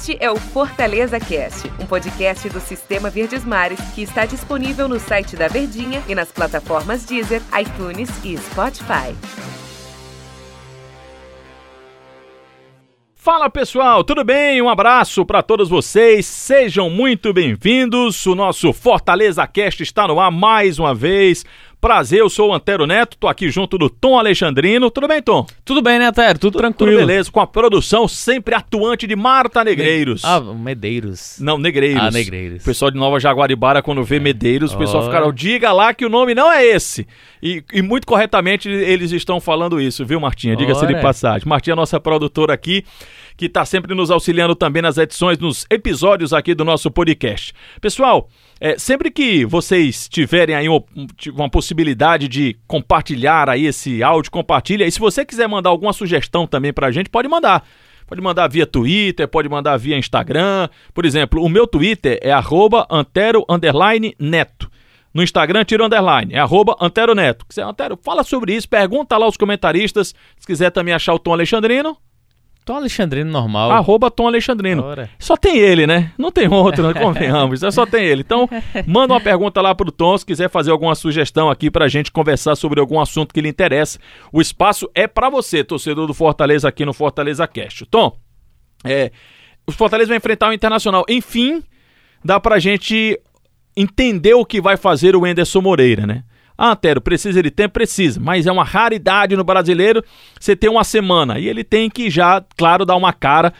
Este é o Fortaleza Cast, um podcast do Sistema Verdes Mares que está disponível no site da Verdinha e nas plataformas Deezer, iTunes e Spotify. Fala pessoal, tudo bem? Um abraço para todos vocês, sejam muito bem-vindos. O nosso Fortaleza Cast está no ar mais uma vez. Prazer, eu sou o Antero Neto, tô aqui junto do Tom Alexandrino. Tudo bem, Tom? Tudo bem, né, Antero? Tudo, tranquilo. Tudo beleza, com a produção sempre atuante de Marta Negreiros. Ah, Medeiros. Não, Negreiros. Ah, Negreiros. O pessoal de Nova Jaguaribara, quando vê Medeiros, o pessoal fica, oh. diga lá que o nome não é esse. E, e muito corretamente eles estão falando isso, viu, Martinha? Diga-se de passagem. Martinha é nossa produtora aqui que está sempre nos auxiliando também nas edições, nos episódios aqui do nosso podcast. Pessoal, é, sempre que vocês tiverem aí uma, uma, possibilidade de compartilhar aí esse áudio, compartilha. E se você quiser mandar alguma sugestão também para a gente, pode mandar. Pode mandar via Twitter, pode mandar via Instagram. Por exemplo, o meu Twitter é arroba antero neto. No Instagram, tira underline, é arroba Antero Neto. Antero, fala sobre isso, pergunta lá aos comentaristas. Se quiser também achar o Tom Alexandrino, Tom Alexandrino normal. Arroba Tom Alexandrino. Ora. Só tem ele, né? Não tem outro, né? convenhamos. Só tem ele. Então, manda uma pergunta lá pro Tom, se quiser fazer alguma sugestão aqui pra gente conversar sobre algum assunto que lhe interessa. O espaço é para você, torcedor do Fortaleza aqui no Fortaleza Cast. Tom, é, o Fortaleza vai enfrentar o Internacional. Enfim, dá pra gente entender o que vai fazer o Enderson Moreira, né? Ah, Antero, precisa de tempo? Precisa, mas é uma raridade no brasileiro você ter uma semana. E ele tem que já, claro, dar uma cara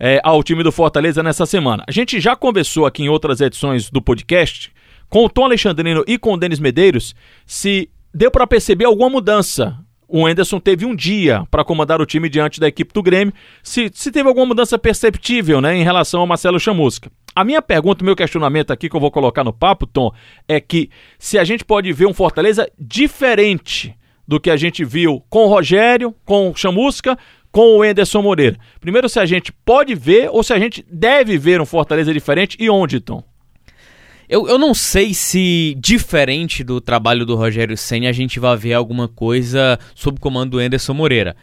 é, ao time do Fortaleza nessa semana. A gente já conversou aqui em outras edições do podcast com o Tom Alexandrino e com o Denis Medeiros se deu para perceber alguma mudança o Enderson teve um dia para comandar o time diante da equipe do Grêmio. Se, se teve alguma mudança perceptível né, em relação ao Marcelo Chamusca. A minha pergunta, meu questionamento aqui que eu vou colocar no papo, Tom, é que se a gente pode ver um Fortaleza diferente do que a gente viu com o Rogério, com o Chamusca, com o Enderson Moreira. Primeiro, se a gente pode ver ou se a gente deve ver um Fortaleza diferente e onde, Tom? Eu, eu não sei se, diferente do trabalho do Rogério Senna, a gente vai ver alguma coisa sob o comando do Anderson Moreira.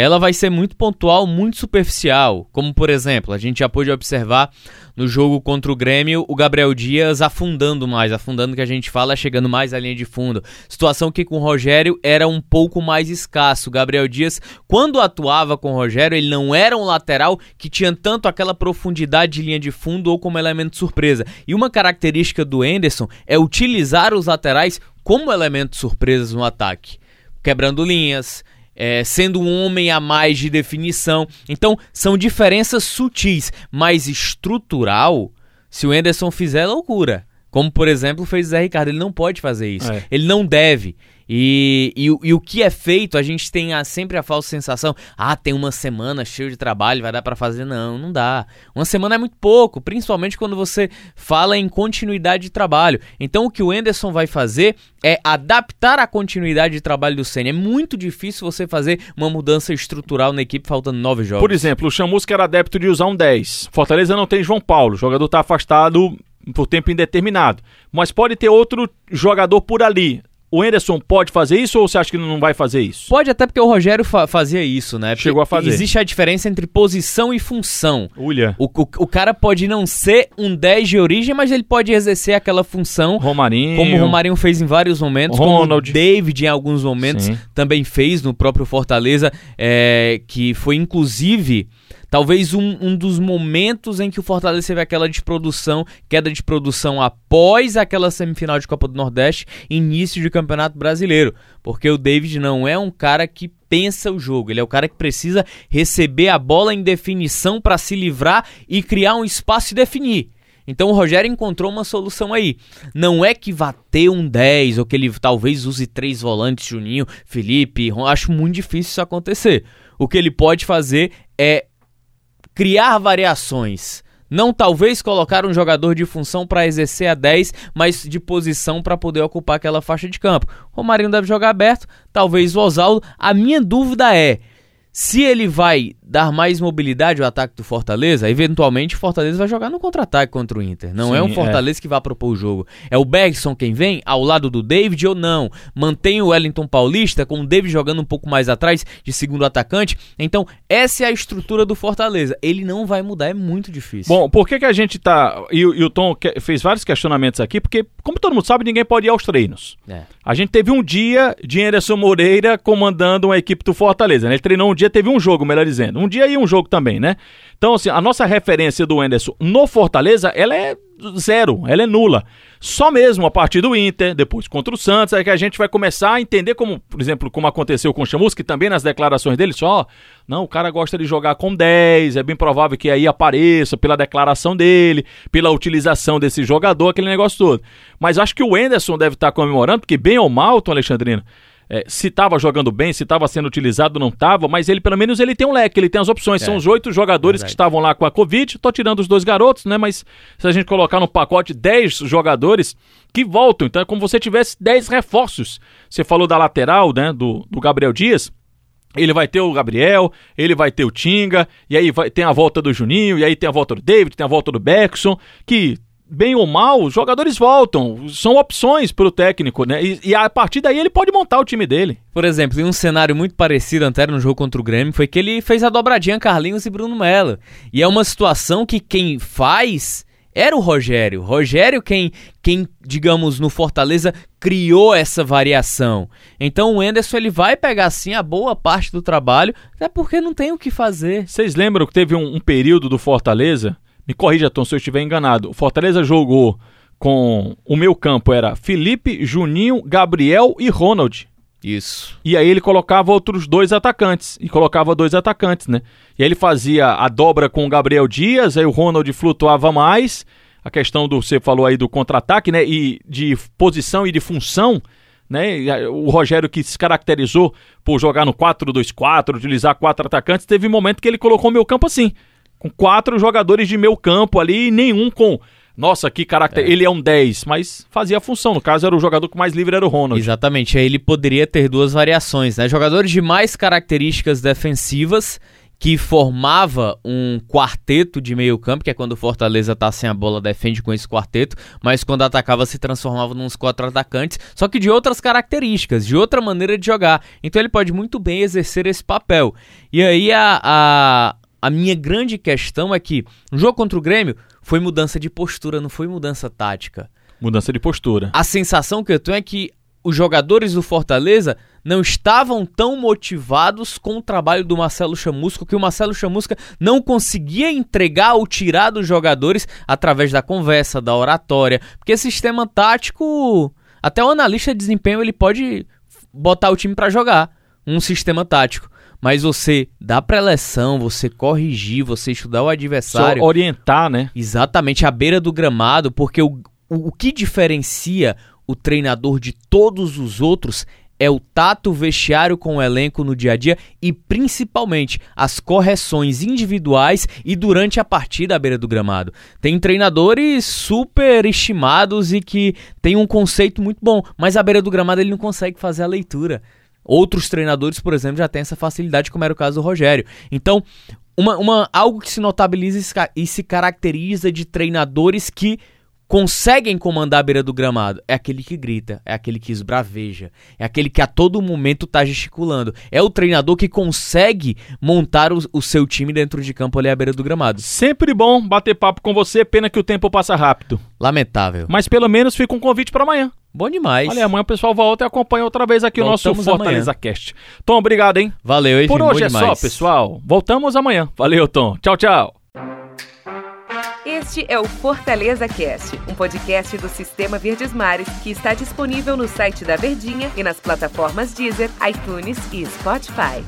Ela vai ser muito pontual, muito superficial. Como, por exemplo, a gente já pôde observar no jogo contra o Grêmio, o Gabriel Dias afundando mais, afundando que a gente fala, chegando mais à linha de fundo. Situação que com o Rogério era um pouco mais escasso. O Gabriel Dias, quando atuava com o Rogério, ele não era um lateral que tinha tanto aquela profundidade de linha de fundo ou como elemento surpresa. E uma característica do Enderson é utilizar os laterais como elementos surpresas no ataque quebrando linhas, é, sendo um homem a mais de definição. Então, são diferenças sutis, mas estrutural. Se o Enderson fizer, é loucura. Como, por exemplo, fez o Zé Ricardo. Ele não pode fazer isso. É. Ele não deve. E, e, e, o que é feito, a gente tem a, sempre a falsa sensação: ah, tem uma semana cheio de trabalho, vai dar para fazer. Não, não dá. Uma semana é muito pouco, principalmente quando você fala em continuidade de trabalho. Então, o que o Enderson vai fazer é adaptar a continuidade de trabalho do Senna. É muito difícil você fazer uma mudança estrutural na equipe faltando nove jogos. Por exemplo, o Chamusca era adepto de usar um 10. Fortaleza não tem João Paulo, o jogador está afastado por tempo indeterminado. Mas pode ter outro jogador por ali. O Enderson pode fazer isso ou você acha que não vai fazer isso? Pode até porque o Rogério fa fazia isso, né? Chegou a fazer. Existe a diferença entre posição e função. Ulha. O, o, o, cara pode não ser um 10 de origem, mas ele pode exercer aquela função. Romarinho. Como o Romarinho fez em vários momentos. Ronald. Como o David em alguns momentos Sim. também fez no próprio Fortaleza, é, que foi inclusive Talvez um, um dos momentos em que o Fortaleza teve aquela desprodução, queda de produção após aquela semifinal de Copa do Nordeste, início de Campeonato Brasileiro. Porque o David não é um cara que pensa o jogo, ele é o cara que precisa receber a bola em definição para se livrar e criar um espaço e definir. Então o Rogério encontrou uma solução aí. Não é que vá ter um 10 ou que ele talvez use três volantes, Juninho, Felipe. Acho muito difícil isso acontecer. O que ele pode fazer é criar variações. Não talvez colocar um jogador de função para exercer a 10, mas de posição para poder ocupar aquela faixa de campo. Romarinho deve jogar aberto, talvez o Oswaldo. A minha dúvida é Se ele vai dar mais mobilidade ao ataque do Fortaleza, eventualmente o Fortaleza vai jogar no contra-ataque contra o Inter. Não é Sim, é um Fortaleza é. que vai propor o jogo. É o Bergson quem vem, ao lado do David ou não. Mantém o Wellington Paulista, com o David jogando um pouco mais atrás, de segundo atacante. Então, essa é a estrutura do Fortaleza. Ele não vai mudar, é muito difícil. Bom, por que, que a gente tá. E, e o Tom fez vários questionamentos aqui, porque, como todo mundo sabe, ninguém pode ir aos treinos. É. A gente teve um dia de Anderson Moreira comandando uma equipe do Fortaleza. Né? Ele treinou um dia, teve um jogo, melhor dizendo. Um dia e um jogo também, né? Então, assim, a nossa referência do Anderson no Fortaleza, ela é zero, ela é nula. Só mesmo a partir do Inter, depois contra o Santos, é que a gente vai começar a entender como, por exemplo, como aconteceu com o Chamus, que também nas declarações dele só, não, o cara gosta de jogar com 10, é bem provável que aí apareça pela declaração dele, pela utilização desse jogador, aquele negócio todo. Mas acho que o Enderson deve estar comemorando, porque bem ou mal, Tom Alexandrino, é, se estava jogando bem, se estava sendo utilizado, não estava, mas ele pelo menos ele tem um leque, ele tem as opções. É. São os oito jogadores Verdade. que estavam lá com a Covid, estou tirando os dois garotos, né? Mas se a gente colocar no pacote 10 jogadores que voltam, então é como se você tivesse 10 reforços. Você falou da lateral, né? Do, do Gabriel Dias. Ele vai ter o Gabriel, ele vai ter o Tinga, e aí vai, tem a volta do Juninho, e aí tem a volta do David, tem a volta do Beckson, que bem ou mal, os jogadores voltam. São opções para o técnico, né? E, e, a partir daí ele pode montar o time dele. Por exemplo, em um cenário muito parecido anterior no jogo contra o Grêmio, foi que ele fez a dobradinha Carlinhos e Bruno Mello. E é uma situação que quem faz era o Rogério. Rogério quem, quem, digamos, no Fortaleza criou essa variação. Então o Enderson ele vai pegar sim a boa parte do trabalho, até porque não tem o que fazer. Vocês lembram que teve um, um período do Fortaleza me corrija, Tom, se eu estiver enganado. O Fortaleza jogou com o meu campo era Felipe, Juninho, Gabriel e Ronald. Isso. E aí ele colocava outros dois atacantes. E colocava dois atacantes, né? E aí ele fazia a dobra com o Gabriel Dias, aí o Ronald flutuava mais. A questão do, você falou aí do contra-ataque, né? E de posição e de função, né? O Rogério que se caracterizou por jogar no 4-2-4, utilizar quatro atacantes, teve um momento que ele colocou o meu campo assim com quatro jogadores de meio campo ali e nenhum com. Nossa, que caráter. É. Ele é um 10, mas fazia a função. No caso, era o jogador que mais livre era o Ronald. Exatamente. Aí ele poderia ter duas variações, né? Jogadores de mais características defensivas que formava um quarteto de meio campo, que é quando o Fortaleza tá sem a bola, defende com esse quarteto, mas quando atacava se transformava nos quatro atacantes, só que de outras características, de outra maneira de jogar. Então ele pode muito bem exercer esse papel. E aí a, a, a minha grande questão é que no jogo contra o Grêmio foi mudança de postura, não foi mudança tática. Mudança de postura. A sensação que eu tenho é que os jogadores do Fortaleza não estavam tão motivados com o trabalho do Marcelo Chamusco que o Marcelo Chamusca não conseguia entregar ou tirar dos jogadores através da conversa, da oratória, porque sistema tático, até o analista de desempenho ele pode botar o time para jogar um sistema tático mas você dá preleção, você corrigir, você estudar o adversário. Só orientar, né? Exatamente, à beira do gramado, porque o, o, o que diferencia o treinador de todos os outros é o tato vestiário com o elenco no dia a dia e principalmente as correções individuais e durante a partida à beira do gramado. Tem treinadores super estimados e que tem um conceito muito bom, mas à beira do gramado ele não consegue fazer a leitura. Outros treinadores, por exemplo, já têm essa facilidade, como era o caso do Rogério. Então, uma, uma, algo que se notabiliza e se caracteriza de treinadores que conseguem comandar a beira do gramado é aquele que grita, é aquele que esbraveja, é aquele que a todo momento está gesticulando. É o treinador que consegue montar o, o, seu time dentro de campo ali à beira do gramado. Sempre bom bater papo com você, pena que o tempo passa rápido. Lamentável. Mas pelo menos fica um convite para amanhã. Bom demais. Olha, amanhã o pessoal volta e acompanha outra vez aqui Voltamos o nosso Fortaleza amanhã. Cast. Tom, obrigado, hein? Valeu, hein? Por hoje é demais. só, pessoal. Voltamos amanhã. Valeu, Tom. Tchau, tchau. Este é o Fortaleza Cast, um podcast do Sistema Verdes Mares que está disponível no site da Verdinha e nas plataformas Deezer, iTunes e Spotify.